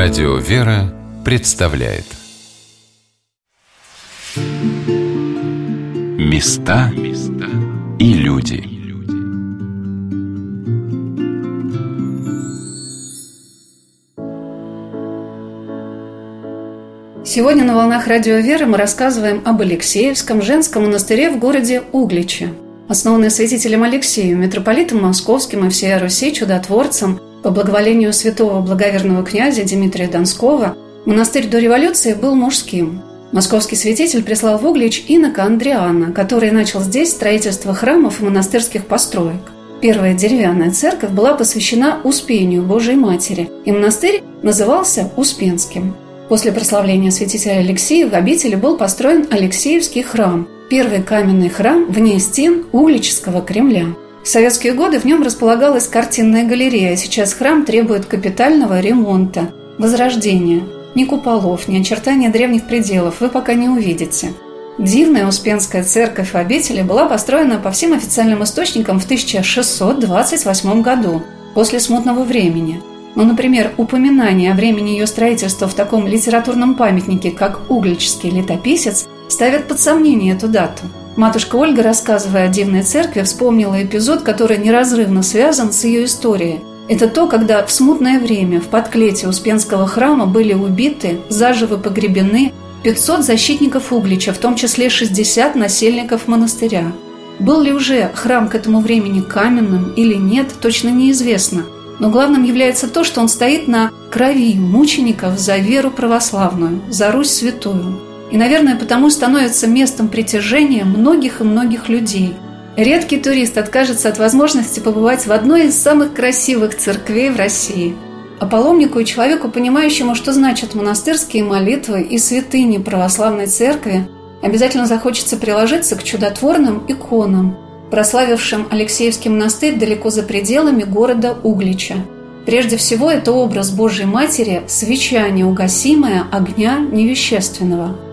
Радио «Вера» представляет Места и люди Сегодня на «Волнах Радио Веры» мы рассказываем об Алексеевском женском монастыре в городе Угличе. Основанный святителем Алексеем, митрополитом Московским и всей Руси чудотворцем – по благоволению святого благоверного князя Дмитрия Донского монастырь до революции был мужским. Московский святитель прислал в Углич инока Андриана, который начал здесь строительство храмов и монастырских построек. Первая деревянная церковь была посвящена Успению Божией Матери, и монастырь назывался Успенским. После прославления святителя Алексея в обители был построен Алексеевский храм, первый каменный храм вне стен Углического Кремля – в советские годы в нем располагалась картинная галерея, сейчас храм требует капитального ремонта, возрождения. Ни куполов, ни очертания древних пределов вы пока не увидите. Дивная Успенская церковь обители была построена по всем официальным источникам в 1628 году, после смутного времени. Но, например, упоминание о времени ее строительства в таком литературном памятнике, как Угличский летописец, ставят под сомнение эту дату – Матушка Ольга, рассказывая о дивной церкви, вспомнила эпизод, который неразрывно связан с ее историей. Это то, когда в смутное время в подклете Успенского храма были убиты, заживо погребены 500 защитников Углича, в том числе 60 насельников монастыря. Был ли уже храм к этому времени каменным или нет, точно неизвестно. Но главным является то, что он стоит на крови мучеников за веру православную, за Русь святую. И, наверное, потому становится местом притяжения многих и многих людей. Редкий турист откажется от возможности побывать в одной из самых красивых церквей в России. А паломнику и человеку, понимающему, что значат монастырские молитвы и святыни православной церкви, обязательно захочется приложиться к чудотворным иконам, прославившим Алексеевский монастырь далеко за пределами города Углича. Прежде всего, это образ Божьей Матери, свеча неугасимая огня невещественного –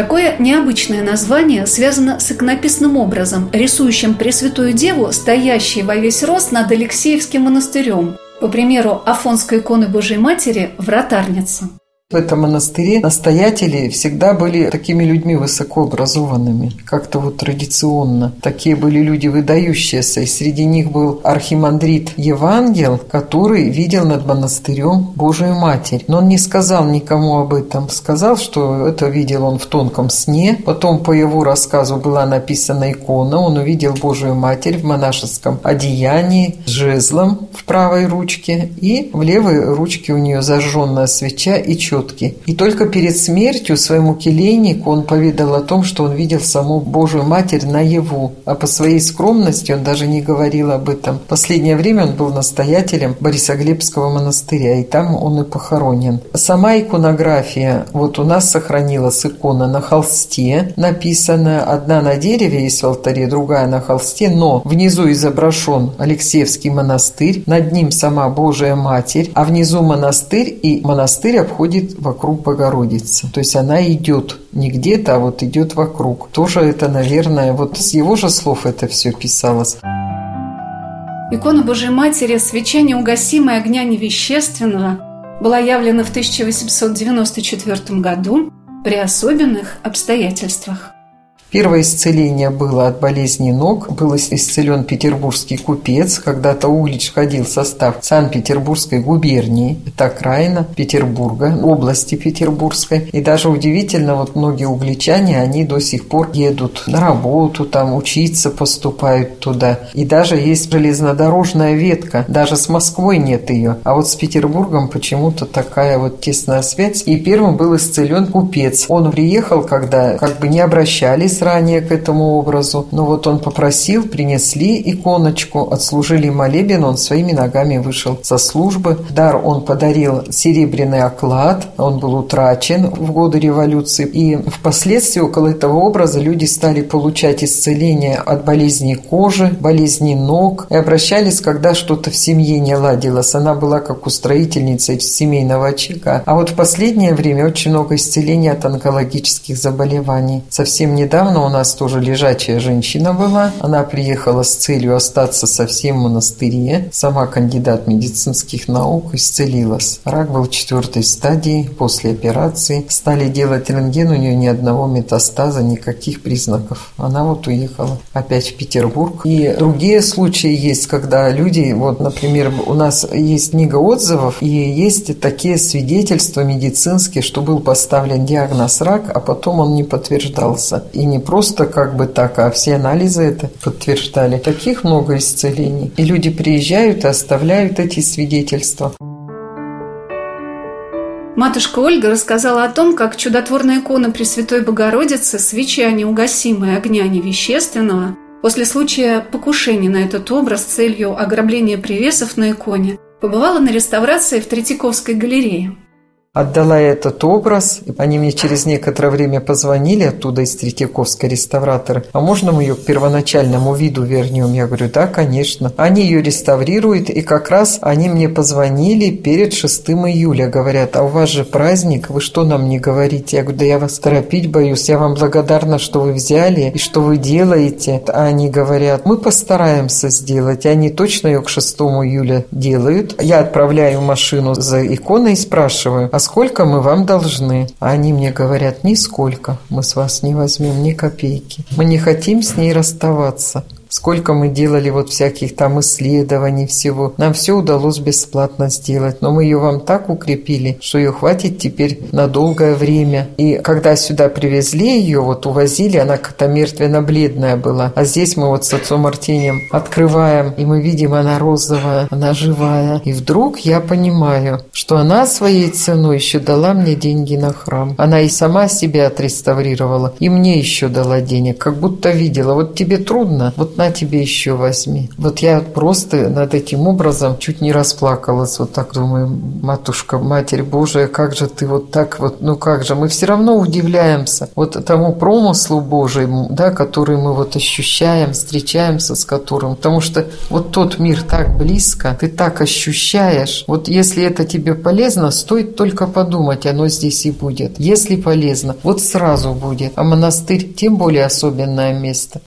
Такое необычное название связано с иконописным образом, рисующим Пресвятую Деву, стоящей во весь рост над Алексеевским монастырем, по примеру Афонской иконы Божьей Матери «Вратарница». В этом монастыре настоятели всегда были такими людьми высокообразованными, как-то вот традиционно. Такие были люди выдающиеся, и среди них был архимандрит Евангел, который видел над монастырем Божию Матерь. Но он не сказал никому об этом, сказал, что это видел он в тонком сне. Потом по его рассказу была написана икона, он увидел Божию Матерь в монашеском одеянии с жезлом в правой ручке, и в левой ручке у нее зажженная свеча и четко четки. И только перед смертью своему келейнику он поведал о том, что он видел саму Божию Матерь наяву, а по своей скромности он даже не говорил об этом. Последнее время он был настоятелем Борисоглебского монастыря, и там он и похоронен. Сама иконография, вот у нас сохранилась икона на холсте, написанная одна на дереве есть в алтаре, другая на холсте, но внизу изображен Алексеевский монастырь, над ним сама Божия Матерь, а внизу монастырь, и монастырь обходит вокруг Богородицы. То есть она идет не где-то, а вот идет вокруг. Тоже это, наверное, вот с его же слов это все писалось. Икона Божьей Матери «Свеча неугасимая огня невещественного» была явлена в 1894 году при особенных обстоятельствах. Первое исцеление было от болезни ног. Был исцелен петербургский купец. Когда-то Углич входил в состав Санкт-Петербургской губернии. Это окраина Петербурга, области Петербургской. И даже удивительно, вот многие угличане, они до сих пор едут на работу, там учиться поступают туда. И даже есть железнодорожная ветка. Даже с Москвой нет ее. А вот с Петербургом почему-то такая вот тесная связь. И первым был исцелен купец. Он приехал, когда как бы не обращались ранее к этому образу. Но вот он попросил, принесли иконочку, отслужили молебен, он своими ногами вышел со службы. Дар он подарил серебряный оклад, он был утрачен в годы революции. И впоследствии около этого образа люди стали получать исцеление от болезней кожи, болезней ног и обращались, когда что-то в семье не ладилось. Она была как устроительница семейного очага. А вот в последнее время очень много исцеления от онкологических заболеваний. Совсем недавно недавно у нас тоже лежачая женщина была. Она приехала с целью остаться совсем в монастыре. Сама кандидат медицинских наук исцелилась. Рак был четвертой стадии после операции. Стали делать рентген, у нее ни одного метастаза, никаких признаков. Она вот уехала опять в Петербург. И другие случаи есть, когда люди, вот, например, у нас есть книга отзывов, и есть такие свидетельства медицинские, что был поставлен диагноз рак, а потом он не подтверждался. И не просто как бы так, а все анализы это подтверждали. Таких много исцелений. И люди приезжают и оставляют эти свидетельства. Матушка Ольга рассказала о том, как чудотворная икона Пресвятой Богородицы, свеча неугасимая огня невещественного, после случая покушения на этот образ с целью ограбления привесов на иконе, побывала на реставрации в Третьяковской галерее отдала этот образ. Они мне через некоторое время позвонили оттуда из Третьяковской реставраторы. А можно мы ее к первоначальному виду вернем? Я говорю, да, конечно. Они ее реставрируют, и как раз они мне позвонили перед 6 июля. Говорят, а у вас же праздник, вы что нам не говорите? Я говорю, да я вас торопить боюсь. Я вам благодарна, что вы взяли и что вы делаете. А они говорят, мы постараемся сделать. Они точно ее к 6 июля делают. Я отправляю машину за иконой и спрашиваю, а сколько мы вам должны? А они мне говорят, нисколько, мы с вас не возьмем ни копейки. Мы не хотим с ней расставаться. Сколько мы делали вот всяких там исследований всего. Нам все удалось бесплатно сделать, но мы ее вам так укрепили, что ее хватит теперь на долгое время. И когда сюда привезли ее, вот увозили, она как-то мертвенно-бледная была. А здесь мы вот с отцом Артением открываем, и мы видим, она розовая, она живая. И вдруг я понимаю, что она своей ценой еще дала мне деньги на храм. Она и сама себя отреставрировала, и мне еще дала денег, как будто видела. Вот тебе трудно, вот на тебе еще возьми. Вот я просто над этим образом чуть не расплакалась. Вот так думаю, матушка, Матерь Божия, как же ты вот так вот, ну как же, мы все равно удивляемся вот тому промыслу Божьему, да, который мы вот ощущаем, встречаемся с которым. Потому что вот тот мир так близко, ты так ощущаешь. Вот если это тебе полезно, стоит только подумать, оно здесь и будет. Если полезно, вот сразу будет. А монастырь тем более особенное место.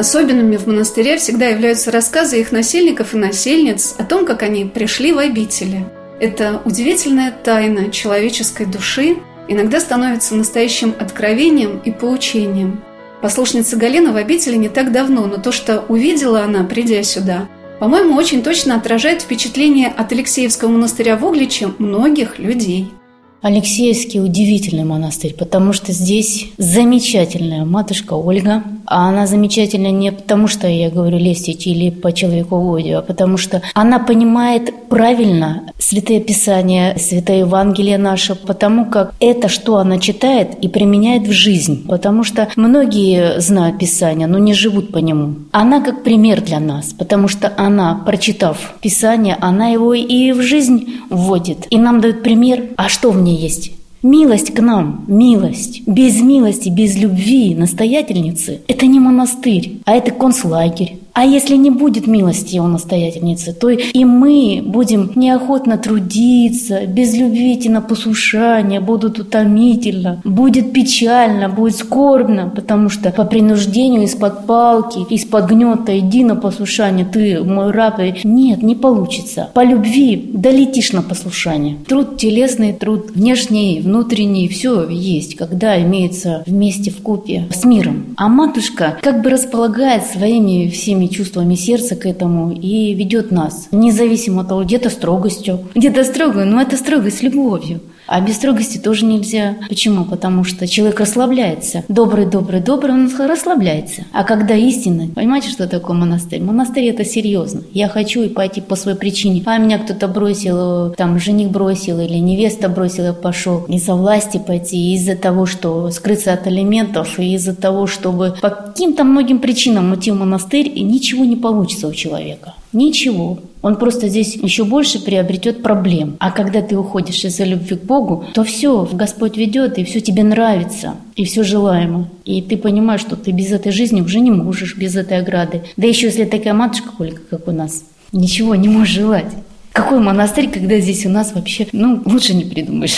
Особенными в монастыре всегда являются рассказы их насельников и насельниц о том, как они пришли в обители. Это удивительная тайна человеческой души иногда становится настоящим откровением и поучением. Послушница Галина в обители не так давно, но то, что увидела она, придя сюда, по-моему, очень точно отражает впечатление от Алексеевского монастыря в Угличе многих людей – Алексеевский удивительный монастырь, потому что здесь замечательная матушка Ольга. А она замечательная не потому, что я говорю лестить или по человеководию, а потому что она понимает правильно Святое Писание, Святое Евангелие наше, потому как это, что она читает и применяет в жизнь. Потому что многие знают Писание, но не живут по нему. Она как пример для нас, потому что она, прочитав Писание, она его и в жизнь вводит. И нам дает пример, а что в ней есть. Милость к нам, милость. Без милости, без любви настоятельницы – это не монастырь, а это концлагерь. А если не будет милости у настоятельницы, то и мы будем неохотно трудиться, без любви идти на послушание, будут утомительно, будет печально, будет скорбно, потому что по принуждению из-под палки, из-под гнета иди на послушание, ты мой раб. Нет, не получится. По любви долетишь на послушание. Труд телесный, труд внешний, внутренний, все есть, когда имеется вместе в купе с миром. А матушка как бы располагает своими всеми всеми чувствами сердца к этому и ведет нас. Независимо от того, где-то строгостью, где-то строго, но это строгость с любовью. А без строгости тоже нельзя. Почему? Потому что человек расслабляется. Добрый, добрый, добрый, он расслабляется. А когда истинно, понимаете, что такое монастырь? Монастырь это серьезно. Я хочу и пойти по своей причине. А меня кто-то бросил, там жених бросил или невеста бросила, пошел из-за власти пойти, из-за того, что скрыться от алиментов, и из-за того, чтобы по каким-то многим причинам уйти в монастырь, и ничего не получится у человека. Ничего. Он просто здесь еще больше приобретет проблем. А когда ты уходишь из-за любви к Богу, то все, Господь ведет, и все тебе нравится, и все желаемо. И ты понимаешь, что ты без этой жизни уже не можешь, без этой ограды. Да еще если такая матушка, Ольга, как у нас, ничего не можешь желать. Какой монастырь, когда здесь у нас вообще, ну, лучше не придумаешь.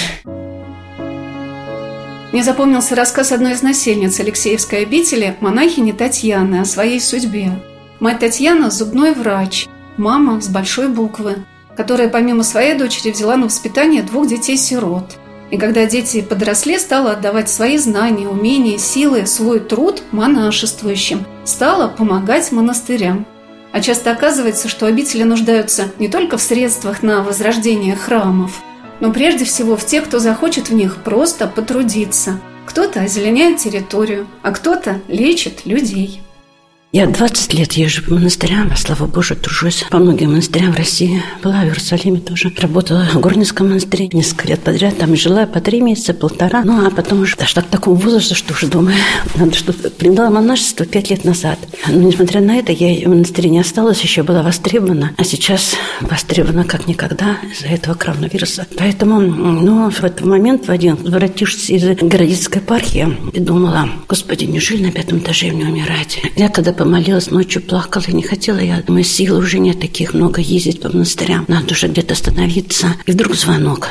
Мне запомнился рассказ одной из насельниц Алексеевской обители, монахини Татьяны, о своей судьбе. Мать Татьяна – зубной врач, мама с большой буквы, которая помимо своей дочери взяла на воспитание двух детей-сирот. И когда дети подросли, стала отдавать свои знания, умения, силы, свой труд монашествующим, стала помогать монастырям. А часто оказывается, что обители нуждаются не только в средствах на возрождение храмов, но прежде всего в тех, кто захочет в них просто потрудиться. Кто-то озеленяет территорию, а кто-то лечит людей. Я 20 лет езжу по монастырям, а слава Богу, тружусь по многим монастырям в России. Была в Иерусалиме тоже. Работала в Горницком монастыре несколько лет подряд. Там жила по три месяца, полтора. Ну, а потом уже дошла к такому возрасту, что уже думаю, надо что-то... Приняла монашество пять лет назад. Но, несмотря на это, я в монастыре не осталась, еще была востребована. А сейчас востребована как никогда из-за этого коронавируса. Поэтому, ну, в этот момент, в один, воротившись из городецкой епархии, и думала, господи, неужели на пятом этаже мне умирать? Я когда помолилась, ночью плакала, не хотела я. Мои силы уже нет таких много ездить по монастырям. Надо уже где-то остановиться. И вдруг звонок.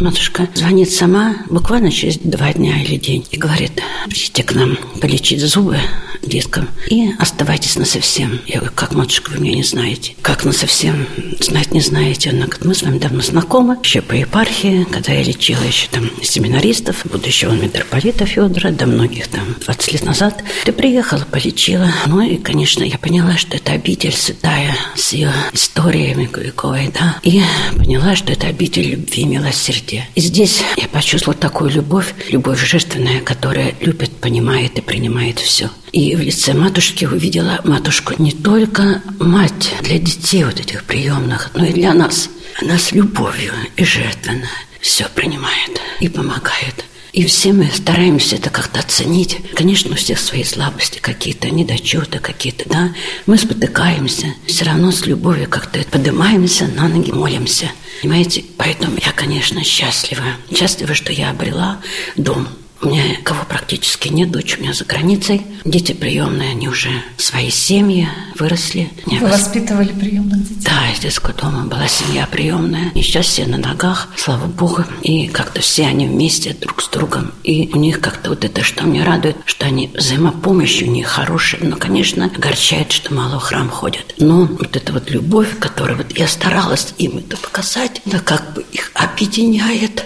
Матушка звонит сама буквально через два дня или день и говорит, идите к нам полечить зубы деткам и оставайтесь на совсем. Я говорю, как, матушка, вы меня не знаете? Как на совсем? Знать не знаете? Она говорит, мы с вами давно знакомы, еще по епархии, когда я лечила еще там семинаристов, будущего митрополита Федора, до многих там 20 лет назад. Ты приехала, полечила. Ну и, конечно, я поняла, что это обитель святая с ее историями вековой, да. И поняла, что это обитель любви милосердия милосердие. И здесь я почувствовала такую любовь, любовь жертвенная, которая любит, понимает и принимает все. И в лице матушки увидела матушку не только мать для детей вот этих приемных, но и для нас. Она с любовью и жертвенно все принимает и помогает. И все мы стараемся это как-то оценить. Конечно, у всех свои слабости какие-то, недочеты какие-то, да. Мы спотыкаемся, все равно с любовью как-то поднимаемся на ноги, молимся. Понимаете? Поэтому я, конечно, счастлива. Счастлива, что я обрела дом у меня кого практически нет, дочь у меня за границей. Дети приемные, они уже свои семьи выросли. Вы вос... воспитывали приемных детей? Да, из детского дома была семья приемная. И сейчас все на ногах, слава богу. И как-то все они вместе друг с другом. И у них как-то вот это, что мне радует, что они взаимопомощь у них хорошая. Но, конечно, огорчает, что мало в храм ходят. Но вот эта вот любовь, которую вот я старалась им это показать, да как бы их объединяет.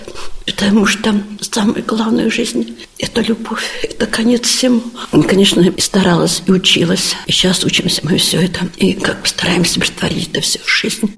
Потому что самое главное в жизни – это любовь, это конец всему. И, конечно, и старалась, и училась. И сейчас учимся мы все это. И как стараемся притворить это все в жизнь.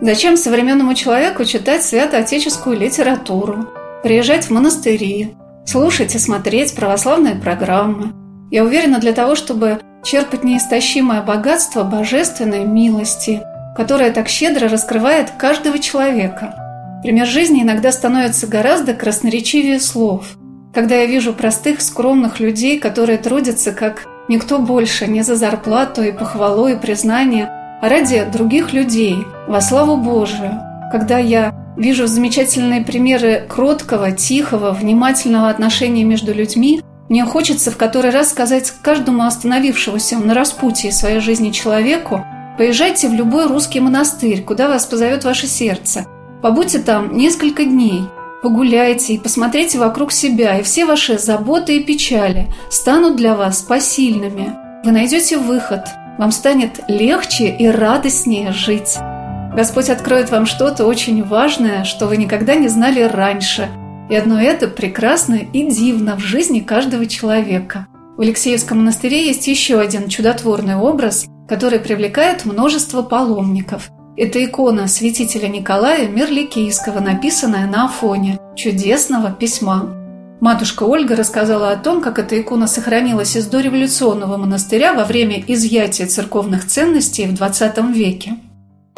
Зачем современному человеку читать святоотеческую литературу, приезжать в монастыри, слушать и смотреть православные программы? Я уверена, для того, чтобы черпать неистощимое богатство божественной милости – которая так щедро раскрывает каждого человека. Пример жизни иногда становится гораздо красноречивее слов. Когда я вижу простых, скромных людей, которые трудятся как никто больше, не за зарплату и похвалу и признание, а ради других людей, во славу Божию. Когда я вижу замечательные примеры кроткого, тихого, внимательного отношения между людьми, мне хочется в который раз сказать каждому остановившемуся на распутье своей жизни человеку, Поезжайте в любой русский монастырь, куда вас позовет ваше сердце. Побудьте там несколько дней. Погуляйте и посмотрите вокруг себя, и все ваши заботы и печали станут для вас посильными. Вы найдете выход, вам станет легче и радостнее жить. Господь откроет вам что-то очень важное, что вы никогда не знали раньше. И одно это прекрасно и дивно в жизни каждого человека. В Алексеевском монастыре есть еще один чудотворный образ – который привлекает множество паломников. Это икона святителя Николая Мирликийского, написанная на Афоне, чудесного письма. Матушка Ольга рассказала о том, как эта икона сохранилась из дореволюционного монастыря во время изъятия церковных ценностей в XX веке.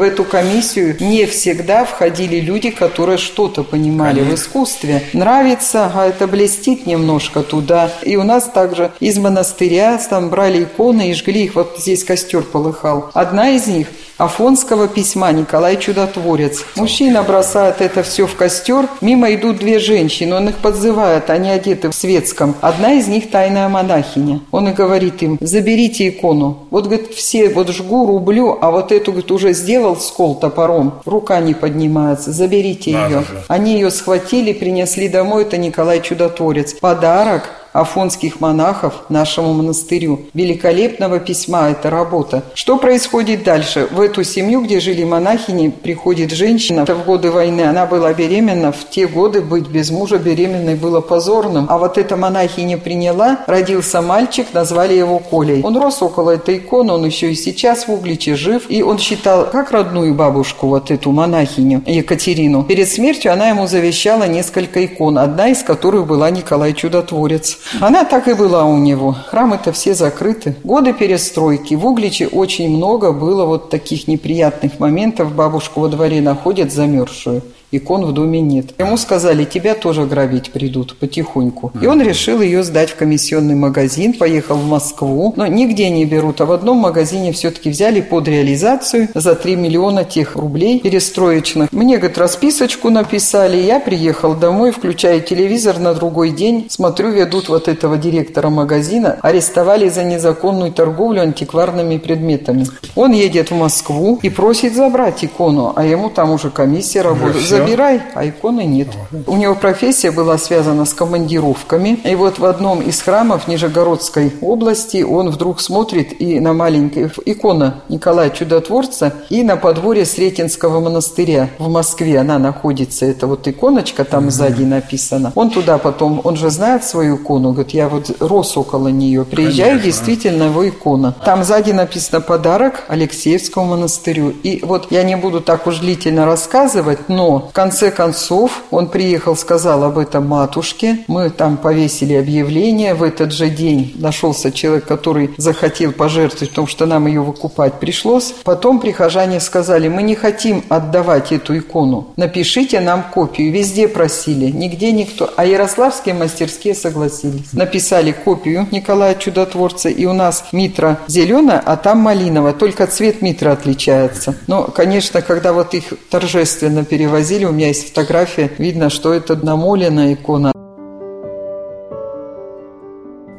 В эту комиссию не всегда входили люди, которые что-то понимали Конечно. в искусстве. Нравится, а это блестит немножко туда. И у нас также из монастыря там брали иконы и жгли их. Вот здесь костер полыхал. Одна из них Афонского письма Николай Чудотворец. Мужчина бросает это все в костер. Мимо идут две женщины. Он их подзывает. Они одеты в светском. Одна из них тайная монахиня. Он и говорит им, заберите икону. Вот, говорит, все вот жгу, рублю, а вот эту, говорит, уже сделал скол топором. Рука не поднимается. Заберите ее. Они ее схватили, принесли домой. Это Николай Чудотворец. Подарок афонских монахов нашему монастырю. Великолепного письма эта работа. Что происходит дальше? В эту семью, где жили монахини, приходит женщина. В годы войны она была беременна. В те годы быть без мужа беременной было позорным. А вот эта монахиня приняла, родился мальчик, назвали его Колей. Он рос около этой иконы, он еще и сейчас в Угличе жив. И он считал, как родную бабушку, вот эту монахиню Екатерину. Перед смертью она ему завещала несколько икон, одна из которых была Николай Чудотворец. Она так и была у него. Храмы-то все закрыты. Годы перестройки. В Угличе очень много было вот таких неприятных моментов. Бабушку во дворе находят замерзшую икон в доме нет. Ему сказали, тебя тоже грабить придут потихоньку. И он решил ее сдать в комиссионный магазин, поехал в Москву, но нигде не берут, а в одном магазине все-таки взяли под реализацию за 3 миллиона тех рублей перестроечных. Мне, говорит, расписочку написали, я приехал домой, включаю телевизор на другой день, смотрю, ведут вот этого директора магазина, арестовали за незаконную торговлю антикварными предметами. Он едет в Москву и просит забрать икону, а ему там уже комиссия работает забирай, а иконы нет. У него профессия была связана с командировками. И вот в одном из храмов Нижегородской области он вдруг смотрит и на маленькая икона Николая Чудотворца, и на подворье Сретенского монастыря в Москве она находится. Это вот иконочка там угу. сзади написана. Он туда потом, он же знает свою икону, говорит, я вот рос около нее. Приезжаю, Конечно. действительно, его икона. Там сзади написано подарок Алексеевскому монастырю. И вот я не буду так уж длительно рассказывать, но в конце концов, он приехал, сказал об этом матушке. Мы там повесили объявление. В этот же день нашелся человек, который захотел пожертвовать, потому что нам ее выкупать пришлось. Потом прихожане сказали, мы не хотим отдавать эту икону. Напишите нам копию. Везде просили, нигде никто. А ярославские мастерские согласились. Написали копию Николая Чудотворца. И у нас митра зеленая, а там малиновая. Только цвет митра отличается. Но, конечно, когда вот их торжественно перевозили, у меня есть фотография, видно, что это намоленная икона.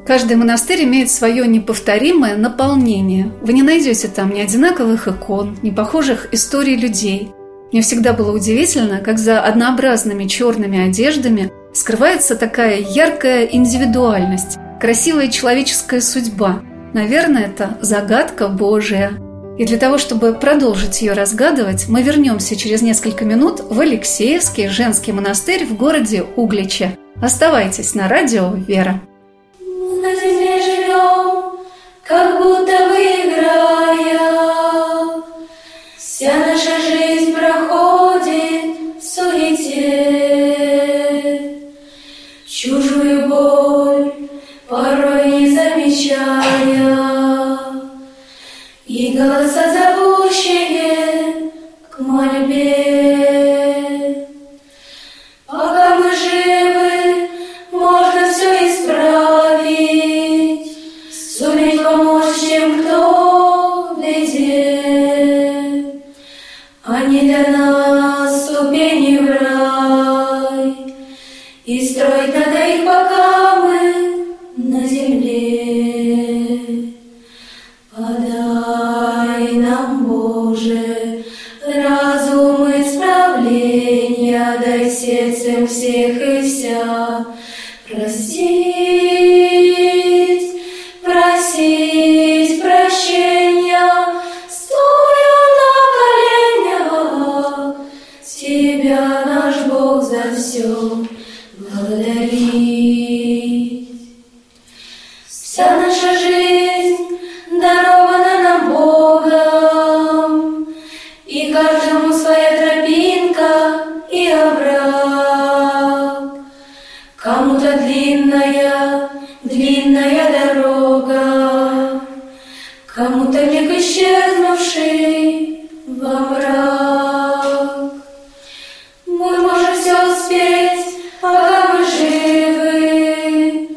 Каждый монастырь имеет свое неповторимое наполнение. Вы не найдете там ни одинаковых икон, ни похожих историй людей. Мне всегда было удивительно, как за однообразными черными одеждами скрывается такая яркая индивидуальность, красивая человеческая судьба. Наверное, это загадка Божия – и для того, чтобы продолжить ее разгадывать, мы вернемся через несколько минут в Алексеевский женский монастырь в городе Угличе. Оставайтесь на радио «Вера». На земле живем, как будто бы играя. исчезнувший во мрак. Мы можем все успеть, пока мы живы,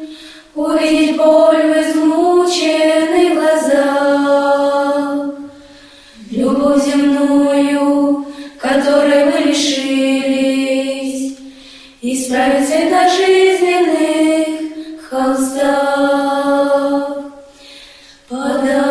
увидеть боль в измученных глазах, любовь земную, которой мы лишились, исправить это жизненных холстах. Подать